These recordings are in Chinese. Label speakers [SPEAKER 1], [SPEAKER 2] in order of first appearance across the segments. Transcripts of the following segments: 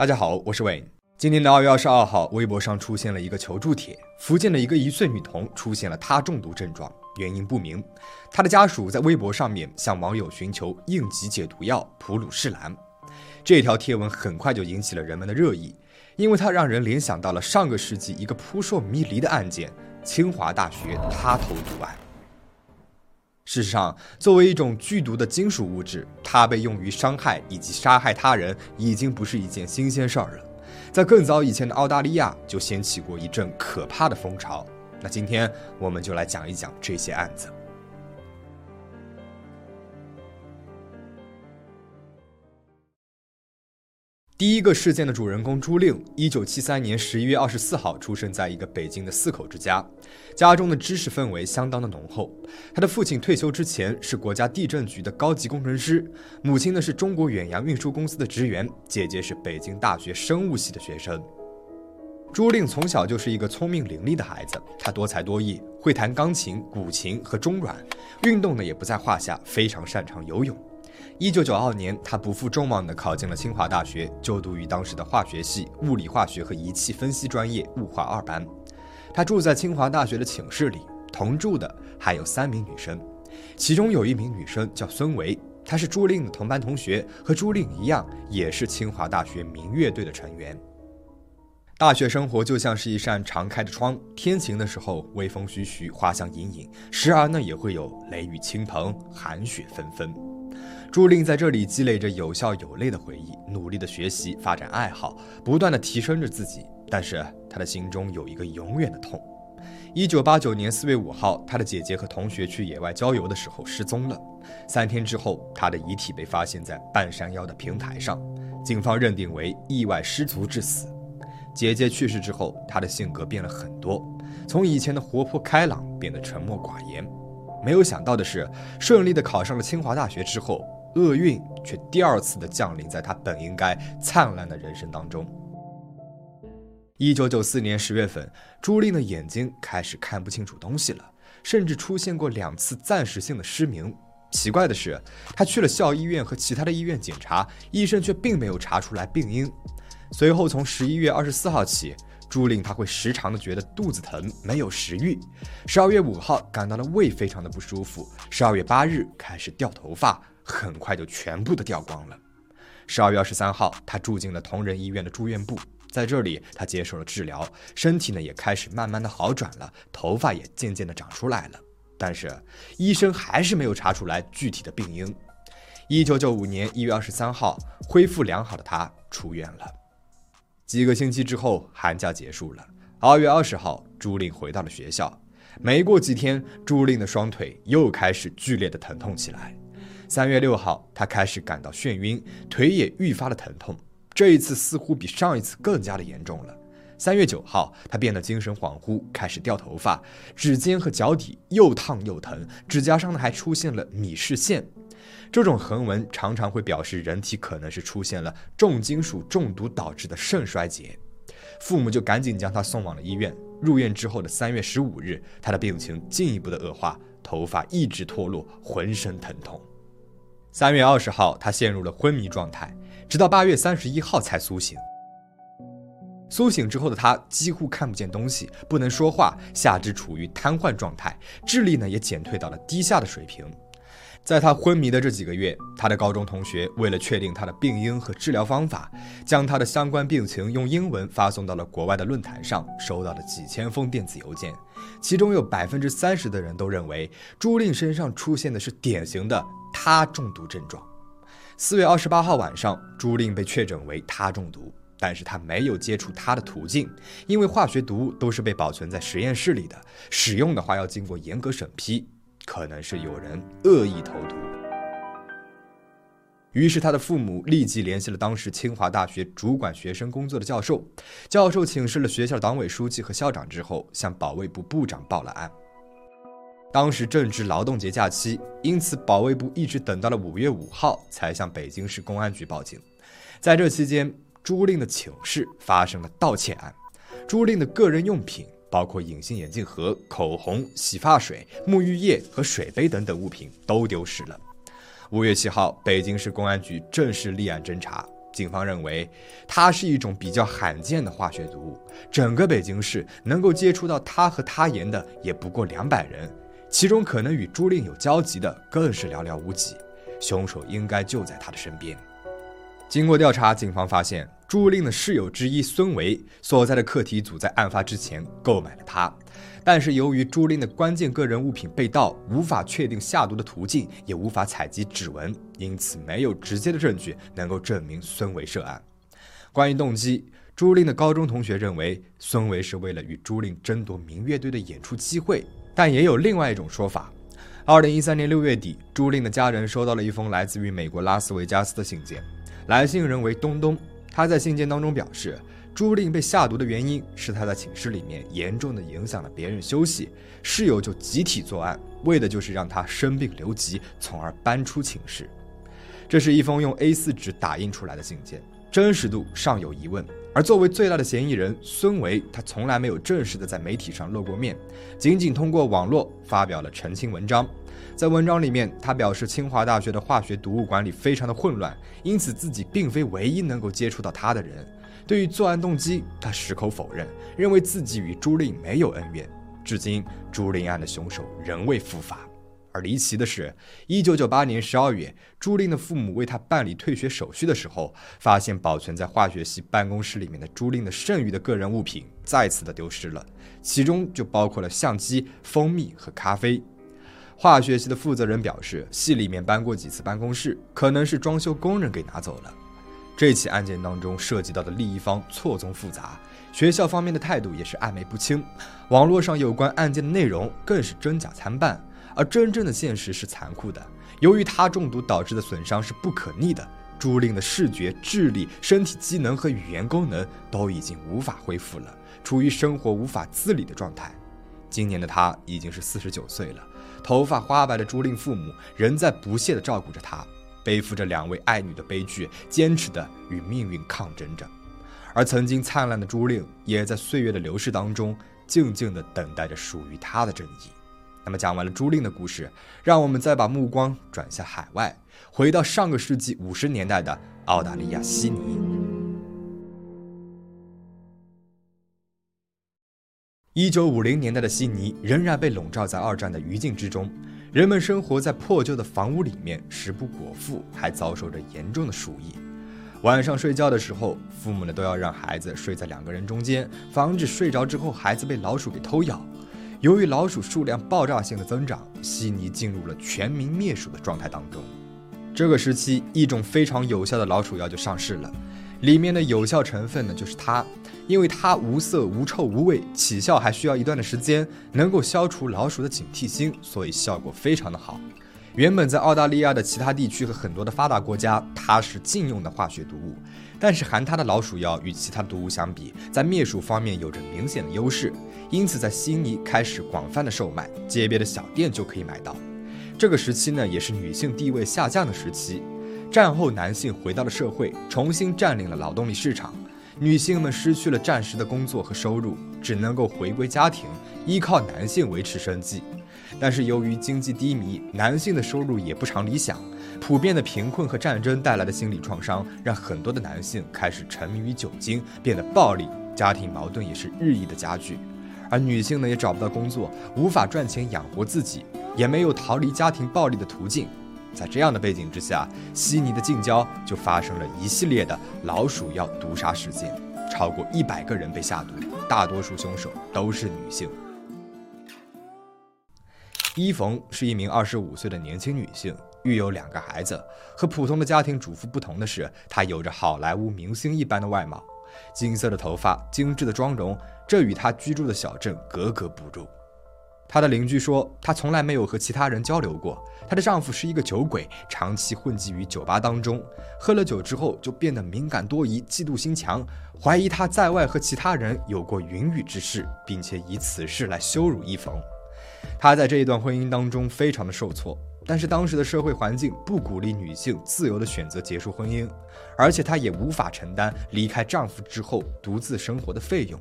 [SPEAKER 1] 大家好，我是 Wayne。今年的二月二十二号，微博上出现了一个求助帖，福建的一个一岁女童出现了他中毒症状，原因不明。她的家属在微博上面向网友寻求应急解毒药普鲁士蓝。这条贴文很快就引起了人们的热议，因为它让人联想到了上个世纪一个扑朔迷离的案件——清华大学他投毒案。事实上，作为一种剧毒的金属物质，它被用于伤害以及杀害他人，已经不是一件新鲜事儿了。在更早以前的澳大利亚，就掀起过一阵可怕的风潮。那今天我们就来讲一讲这些案子。第一个事件的主人公朱令，一九七三年十一月二十四号出生在一个北京的四口之家，家中的知识氛围相当的浓厚。他的父亲退休之前是国家地震局的高级工程师，母亲呢是中国远洋运输公司的职员，姐姐是北京大学生物系的学生。朱令从小就是一个聪明伶俐的孩子，他多才多艺，会弹钢琴、古琴和中阮，运动呢也不在话下，非常擅长游泳。一九九二年，他不负众望地考进了清华大学，就读于当时的化学系物理化学和仪器分析专业物化二班。他住在清华大学的寝室里，同住的还有三名女生，其中有一名女生叫孙维，她是朱令的同班同学，和朱令一样，也是清华大学民乐队的成员。大学生活就像是一扇常开的窗，天晴的时候微风徐徐，花香隐隐，时而呢也会有雷雨倾盆，寒雪纷纷。朱令在这里积累着有笑有泪的回忆，努力的学习，发展爱好，不断的提升着自己。但是他的心中有一个永远的痛。一九八九年四月五号，他的姐姐和同学去野外郊游的时候失踪了。三天之后，他的遗体被发现在半山腰的平台上，警方认定为意外失足致死。姐姐去世之后，他的性格变了很多，从以前的活泼开朗变得沉默寡言。没有想到的是，顺利的考上了清华大学之后。厄运却第二次的降临在他本应该灿烂的人生当中。一九九四年十月份，朱令的眼睛开始看不清楚东西了，甚至出现过两次暂时性的失明。奇怪的是，他去了校医院和其他的医院检查，医生却并没有查出来病因。随后，从十一月二十四号起，朱令他会时常的觉得肚子疼，没有食欲。十二月五号感到了胃非常的不舒服。十二月八日开始掉头发。很快就全部的掉光了。十二月二十三号，他住进了同仁医院的住院部，在这里他接受了治疗，身体呢也开始慢慢的好转了，头发也渐渐的长出来了。但是医生还是没有查出来具体的病因。一九九五年一月二十三号，恢复良好的他出院了。几个星期之后，寒假结束了。二月二十号，朱令回到了学校。没过几天，朱令的双腿又开始剧烈的疼痛起来。三月六号，他开始感到眩晕，腿也愈发的疼痛。这一次似乎比上一次更加的严重了。三月九号，他变得精神恍惚，开始掉头发，指尖和脚底又烫又疼，指甲上呢还出现了米氏线。这种横纹常常会表示人体可能是出现了重金属中毒导致的肾衰竭。父母就赶紧将他送往了医院。入院之后的三月十五日，他的病情进一步的恶化，头发一直脱落，浑身疼痛。三月二十号，他陷入了昏迷状态，直到八月三十一号才苏醒。苏醒之后的他几乎看不见东西，不能说话，下肢处于瘫痪状态，智力呢也减退到了低下的水平。在他昏迷的这几个月，他的高中同学为了确定他的病因和治疗方法，将他的相关病情用英文发送到了国外的论坛上，收到了几千封电子邮件，其中有百分之三十的人都认为朱令身上出现的是典型的他中毒症状。四月二十八号晚上，朱令被确诊为他中毒，但是他没有接触他的途径，因为化学毒物都是被保存在实验室里的，使用的话要经过严格审批。可能是有人恶意投毒，于是他的父母立即联系了当时清华大学主管学生工作的教授。教授请示了学校党委书记和校长之后，向保卫部部长报了案。当时正值劳动节假期，因此保卫部一直等到了五月五号才向北京市公安局报警。在这期间，朱令的寝室发生了盗窃案，朱令的个人用品。包括隐形眼镜盒、口红、洗发水、沐浴液和水杯等等物品都丢失了。五月七号，北京市公安局正式立案侦查，警方认为，它是一种比较罕见的化学毒物。整个北京市能够接触到它和他盐的也不过两百人，其中可能与朱令有交集的更是寥寥无几。凶手应该就在他的身边。经过调查，警方发现朱令的室友之一孙维所在的课题组在案发之前购买了它，但是由于朱令的关键个人物品被盗，无法确定下毒的途径，也无法采集指纹，因此没有直接的证据能够证明孙维涉案。关于动机，朱令的高中同学认为孙维是为了与朱令争夺民乐队的演出机会，但也有另外一种说法。二零一三年六月底，朱令的家人收到了一封来自于美国拉斯维加斯的信件。来信人为东东，他在信件当中表示，朱令被下毒的原因是他在寝室里面严重的影响了别人休息，室友就集体作案，为的就是让他生病留级，从而搬出寝室。这是一封用 A4 纸打印出来的信件，真实度尚有疑问。而作为最大的嫌疑人孙维，他从来没有正式的在媒体上露过面，仅仅通过网络发表了澄清文章。在文章里面，他表示清华大学的化学毒物管理非常的混乱，因此自己并非唯一能够接触到他的人。对于作案动机，他矢口否认，认为自己与朱令没有恩怨。至今，朱令案的凶手仍未伏法。而离奇的是，一九九八年十二月，朱令的父母为他办理退学手续的时候，发现保存在化学系办公室里面的朱令的剩余的个人物品再次的丢失了，其中就包括了相机、蜂蜜和咖啡。化学系的负责人表示，系里面搬过几次办公室，可能是装修工人给拿走了。这起案件当中涉及到的利益方错综复杂，学校方面的态度也是暧昧不清，网络上有关案件的内容更是真假参半。而真正的现实是残酷的，由于他中毒导致的损伤是不可逆的，朱令的视觉、智力、身体机能和语言功能都已经无法恢复了，处于生活无法自理的状态。今年的他已经是四十九岁了，头发花白的朱令父母仍在不懈地照顾着她，背负着两位爱女的悲剧，坚持地与命运抗争着。而曾经灿烂的朱令，也在岁月的流逝当中，静静地等待着属于他的正义。那么讲完了朱令的故事，让我们再把目光转向海外，回到上个世纪五十年代的澳大利亚悉尼。一九五零年代的悉尼仍然被笼罩在二战的余烬之中，人们生活在破旧的房屋里面，食不果腹，还遭受着严重的鼠疫。晚上睡觉的时候，父母呢都要让孩子睡在两个人中间，防止睡着之后孩子被老鼠给偷咬。由于老鼠数量爆炸性的增长，悉尼进入了全民灭鼠的状态当中。这个时期，一种非常有效的老鼠药就上市了，里面的有效成分呢就是它，因为它无色、无臭、无味，起效还需要一段的时间，能够消除老鼠的警惕心，所以效果非常的好。原本在澳大利亚的其他地区和很多的发达国家，它是禁用的化学毒物。但是含它的老鼠药与其他毒物相比，在灭鼠方面有着明显的优势，因此在悉尼开始广泛的售卖，街边的小店就可以买到。这个时期呢，也是女性地位下降的时期。战后男性回到了社会，重新占领了劳动力市场，女性们失去了暂时的工作和收入，只能够回归家庭，依靠男性维持生计。但是由于经济低迷，男性的收入也不常理想，普遍的贫困和战争带来的心理创伤，让很多的男性开始沉迷于酒精，变得暴力，家庭矛盾也是日益的加剧。而女性呢，也找不到工作，无法赚钱养活自己，也没有逃离家庭暴力的途径。在这样的背景之下，悉尼的近郊就发生了一系列的老鼠药毒杀事件，超过一百个人被下毒，大多数凶手都是女性。伊冯是一名二十五岁的年轻女性，育有两个孩子。和普通的家庭主妇不同的是，她有着好莱坞明星一般的外貌，金色的头发，精致的妆容，这与她居住的小镇格格不入。她的邻居说，她从来没有和其他人交流过。她的丈夫是一个酒鬼，长期混迹于酒吧当中，喝了酒之后就变得敏感多疑、嫉妒心强，怀疑她在外和其他人有过云雨之事，并且以此事来羞辱伊冯。她在这一段婚姻当中非常的受挫，但是当时的社会环境不鼓励女性自由的选择结束婚姻，而且她也无法承担离开丈夫之后独自生活的费用。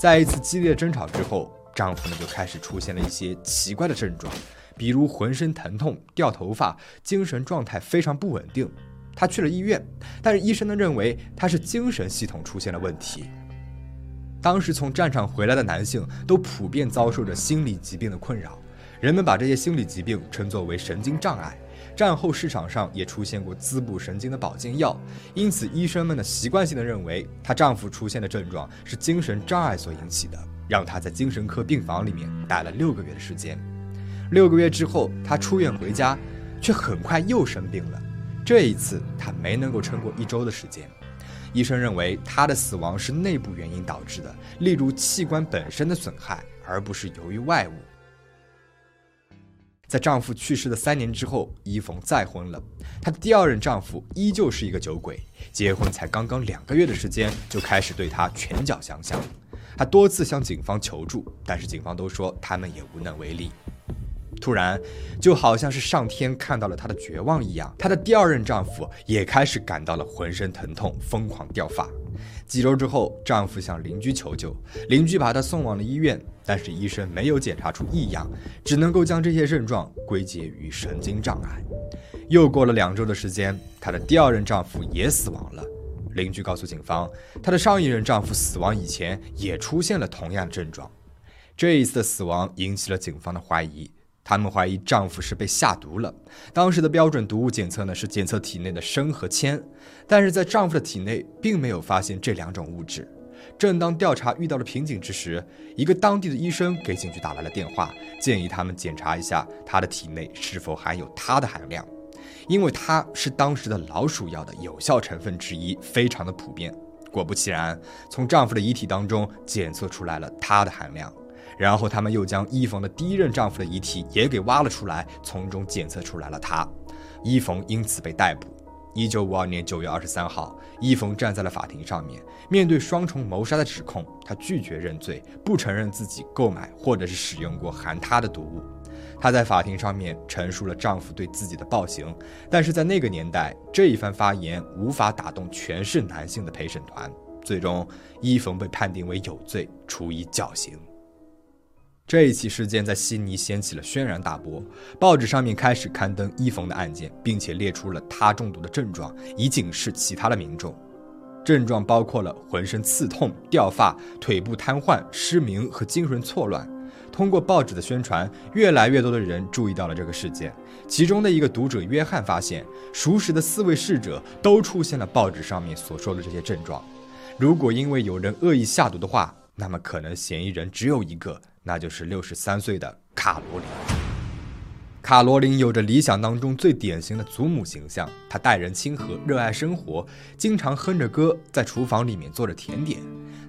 [SPEAKER 1] 在一次激烈争吵之后，丈夫呢就开始出现了一些奇怪的症状，比如浑身疼痛、掉头发、精神状态非常不稳定。她去了医院，但是医生呢认为她是精神系统出现了问题。当时从战场回来的男性都普遍遭受着心理疾病的困扰，人们把这些心理疾病称作为神经障碍。战后市场上也出现过滋补神经的保健药，因此医生们呢习惯性的认为她丈夫出现的症状是精神障碍所引起的，让她在精神科病房里面待了六个月的时间。六个月之后，她出院回家，却很快又生病了。这一次她没能够撑过一周的时间，医生认为她的死亡是内部原因导致的，例如器官本身的损害，而不是由于外物。在丈夫去世的三年之后，伊冯再婚了。她的第二任丈夫依旧是一个酒鬼，结婚才刚刚两个月的时间，就开始对她拳脚相向。她多次向警方求助，但是警方都说他们也无能为力。突然，就好像是上天看到了她的绝望一样，她的第二任丈夫也开始感到了浑身疼痛，疯狂掉发。几周之后，丈夫向邻居求救，邻居把她送往了医院，但是医生没有检查出异样，只能够将这些症状归结于神经障碍。又过了两周的时间，她的第二任丈夫也死亡了。邻居告诉警方，她的上一任丈夫死亡以前也出现了同样的症状。这一次的死亡引起了警方的怀疑。他们怀疑丈夫是被下毒了。当时的标准毒物检测呢是检测体内的砷和铅，但是在丈夫的体内并没有发现这两种物质。正当调查遇到了瓶颈之时，一个当地的医生给警局打来了电话，建议他们检查一下他的体内是否含有它的含量，因为它是当时的老鼠药的有效成分之一，非常的普遍。果不其然，从丈夫的遗体当中检测出来了它的含量。然后他们又将伊冯的第一任丈夫的遗体也给挖了出来，从中检测出来了他，伊冯因此被逮捕。一九五二年九月二十三号，伊冯站在了法庭上面，面对双重谋杀的指控，他拒绝认罪，不承认自己购买或者是使用过含他的毒物。她在法庭上面陈述了丈夫对自己的暴行，但是在那个年代，这一番发言无法打动全是男性的陪审团，最终伊冯被判定为有罪，处以绞刑。这一起事件在悉尼掀起了轩然大波，报纸上面开始刊登伊冯的案件，并且列出了他中毒的症状，以警示其他的民众。症状包括了浑身刺痛、掉发、腿部瘫痪、失明和精神错乱。通过报纸的宣传，越来越多的人注意到了这个事件。其中的一个读者约翰发现，熟识的四位逝者都出现了报纸上面所说的这些症状。如果因为有人恶意下毒的话，那么可能嫌疑人只有一个。那就是六十三岁的卡罗琳。卡罗琳有着理想当中最典型的祖母形象，她待人亲和，热爱生活，经常哼着歌在厨房里面做着甜点。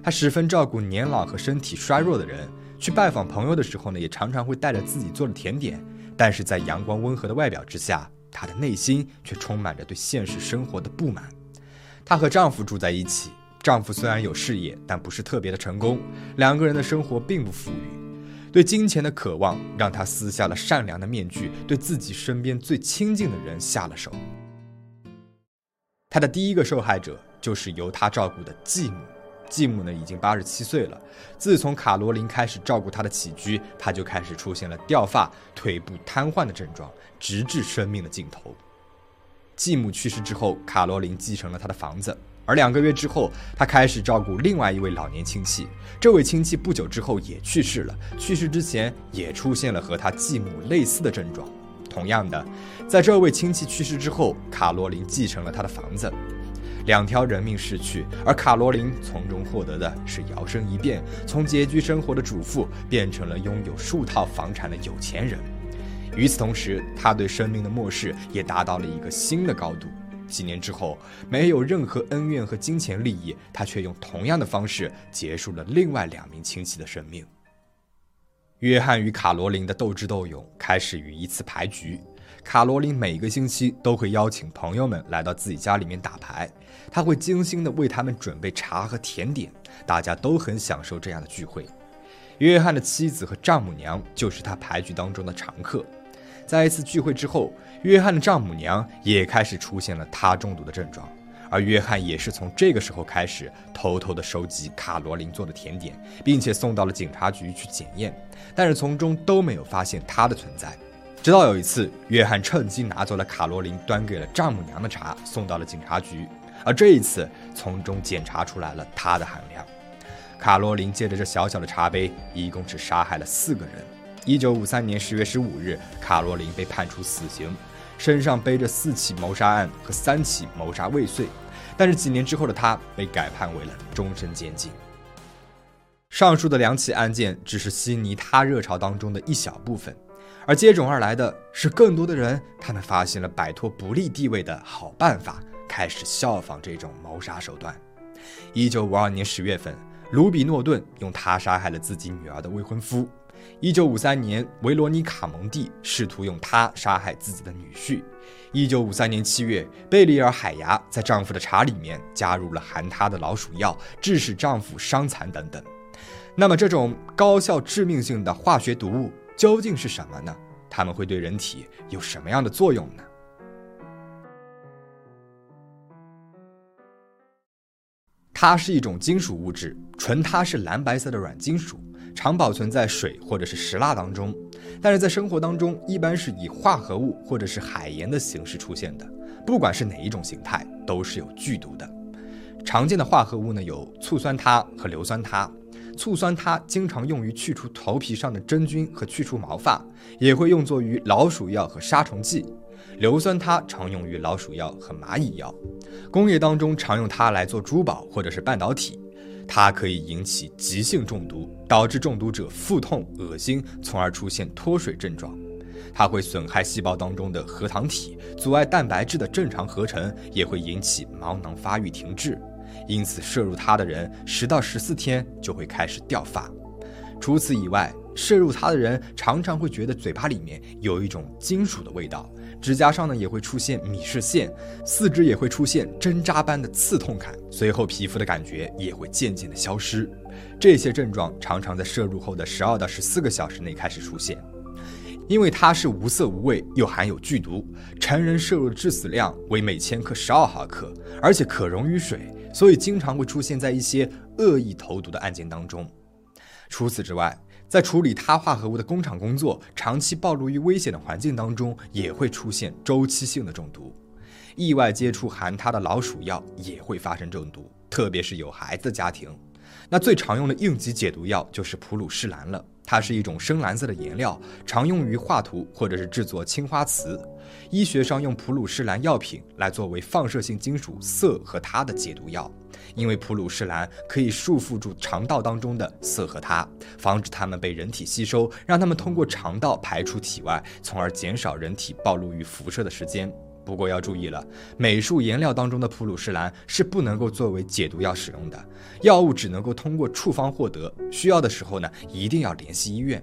[SPEAKER 1] 她十分照顾年老和身体衰弱的人，去拜访朋友的时候呢，也常常会带着自己做的甜点。但是在阳光温和的外表之下，她的内心却充满着对现实生活的不满。她和丈夫住在一起，丈夫虽然有事业，但不是特别的成功，两个人的生活并不富裕。对金钱的渴望让她撕下了善良的面具，对自己身边最亲近的人下了手。她的第一个受害者就是由她照顾的继母。继母呢已经八十七岁了，自从卡罗琳开始照顾她的起居，她就开始出现了掉发、腿部瘫痪的症状，直至生命的尽头。继母去世之后，卡罗琳继承了她的房子。而两个月之后，她开始照顾另外一位老年亲戚。这位亲戚不久之后也去世了，去世之前也出现了和他继母类似的症状。同样的，在这位亲戚去世之后，卡罗琳继承了他的房子。两条人命逝去，而卡罗琳从中获得的是摇身一变，从拮据生活的主妇变成了拥有数套房产的有钱人。与此同时，他对生命的漠视也达到了一个新的高度。几年之后，没有任何恩怨和金钱利益，他却用同样的方式结束了另外两名亲戚的生命。约翰与卡罗琳的斗智斗勇开始于一次牌局。卡罗琳每个星期都会邀请朋友们来到自己家里面打牌，他会精心的为他们准备茶和甜点，大家都很享受这样的聚会。约翰的妻子和丈母娘就是他牌局当中的常客。在一次聚会之后，约翰的丈母娘也开始出现了他中毒的症状，而约翰也是从这个时候开始偷偷的收集卡罗琳做的甜点，并且送到了警察局去检验，但是从中都没有发现他的存在。直到有一次，约翰趁机拿走了卡罗琳端给了丈母娘的茶，送到了警察局。而这一次，从中检查出来了他的含量。卡罗琳借着这小小的茶杯，一共只杀害了四个人。一九五三年十月十五日，卡罗琳被判处死刑，身上背着四起谋杀案和三起谋杀未遂。但是几年之后的他被改判为了终身监禁。上述的两起案件只是悉尼他热潮当中的一小部分，而接踵而来的是更多的人，他们发现了摆脱不利地位的好办法，开始效仿这种谋杀手段。一九五二年十月份，卢比诺顿用他杀害了自己女儿的未婚夫。一九五三年，维罗妮卡·蒙蒂试图用它杀害自己的女婿。一九五三年七月，贝里尔·海牙在丈夫的茶里面加入了含他的老鼠药，致使丈夫伤残等等。那么，这种高效致命性的化学毒物究竟是什么呢？它们会对人体有什么样的作用呢？它是一种金属物质，纯它是蓝白色的软金属。常保存在水或者是石蜡当中，但是在生活当中一般是以化合物或者是海盐的形式出现的。不管是哪一种形态，都是有剧毒的。常见的化合物呢有醋酸铊和硫酸铊。醋酸它经常用于去除头皮上的真菌和去除毛发，也会用作于老鼠药和杀虫剂。硫酸它常用于老鼠药和蚂蚁药。工业当中常用它来做珠宝或者是半导体。它可以引起急性中毒，导致中毒者腹痛、恶心，从而出现脱水症状。它会损害细胞当中的核糖体，阻碍蛋白质的正常合成，也会引起毛囊发育停滞。因此，摄入它的人十到十四天就会开始掉发。除此以外，摄入它的人常常会觉得嘴巴里面有一种金属的味道。指甲上呢也会出现米氏线，四肢也会出现针扎般的刺痛感，随后皮肤的感觉也会渐渐的消失。这些症状常常在摄入后的十二到十四个小时内开始出现。因为它是无色无味，又含有剧毒，成人摄入的致死量为每千克十二毫克，而且可溶于水，所以经常会出现在一些恶意投毒的案件当中。除此之外，在处理他化合物的工厂工作，长期暴露于危险的环境当中，也会出现周期性的中毒。意外接触含它的老鼠药也会发生中毒，特别是有孩子的家庭。那最常用的应急解毒药就是普鲁士蓝了。它是一种深蓝色的颜料，常用于画图或者是制作青花瓷。医学上用普鲁士蓝药品来作为放射性金属铯和它的解毒药，因为普鲁士蓝可以束缚住肠道当中的铯和它，防止它们被人体吸收，让它们通过肠道排出体外，从而减少人体暴露于辐射的时间。不过要注意了，美术颜料当中的普鲁士蓝是不能够作为解毒药使用的，药物只能够通过处方获得。需要的时候呢，一定要联系医院。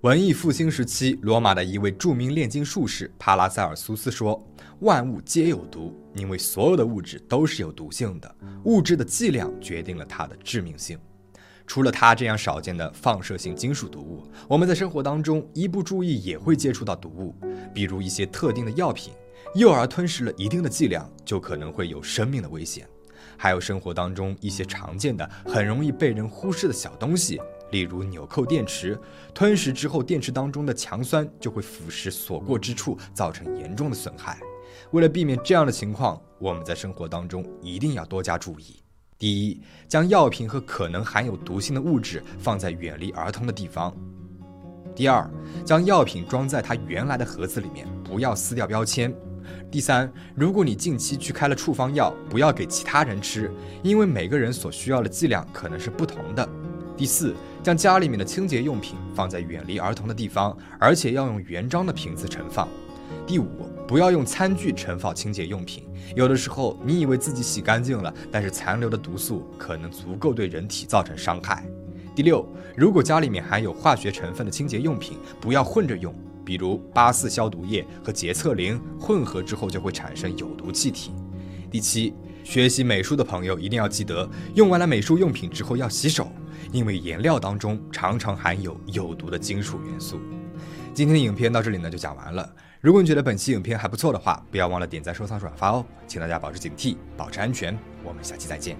[SPEAKER 1] 文艺复兴时期，罗马的一位著名炼金术士帕拉塞尔苏斯说：“万物皆有毒，因为所有的物质都是有毒性的，物质的剂量决定了它的致命性。”除了它这样少见的放射性金属毒物，我们在生活当中一不注意也会接触到毒物，比如一些特定的药品，幼儿吞食了一定的剂量就可能会有生命的危险。还有生活当中一些常见的、很容易被人忽视的小东西，例如纽扣电池，吞食之后电池当中的强酸就会腐蚀所过之处，造成严重的损害。为了避免这样的情况，我们在生活当中一定要多加注意。第一，将药品和可能含有毒性的物质放在远离儿童的地方。第二，将药品装在它原来的盒子里面，不要撕掉标签。第三，如果你近期去开了处方药，不要给其他人吃，因为每个人所需要的剂量可能是不同的。第四，将家里面的清洁用品放在远离儿童的地方，而且要用原装的瓶子盛放。第五，不要用餐具盛放清洁用品。有的时候，你以为自己洗干净了，但是残留的毒素可能足够对人体造成伤害。第六，如果家里面含有化学成分的清洁用品，不要混着用，比如八四消毒液和洁厕灵混合之后就会产生有毒气体。第七，学习美术的朋友一定要记得，用完了美术用品之后要洗手，因为颜料当中常常含有有毒的金属元素。今天的影片到这里呢就讲完了。如果你觉得本期影片还不错的话，不要忘了点赞、收藏、转发哦！请大家保持警惕，保持安全。我们下期再见。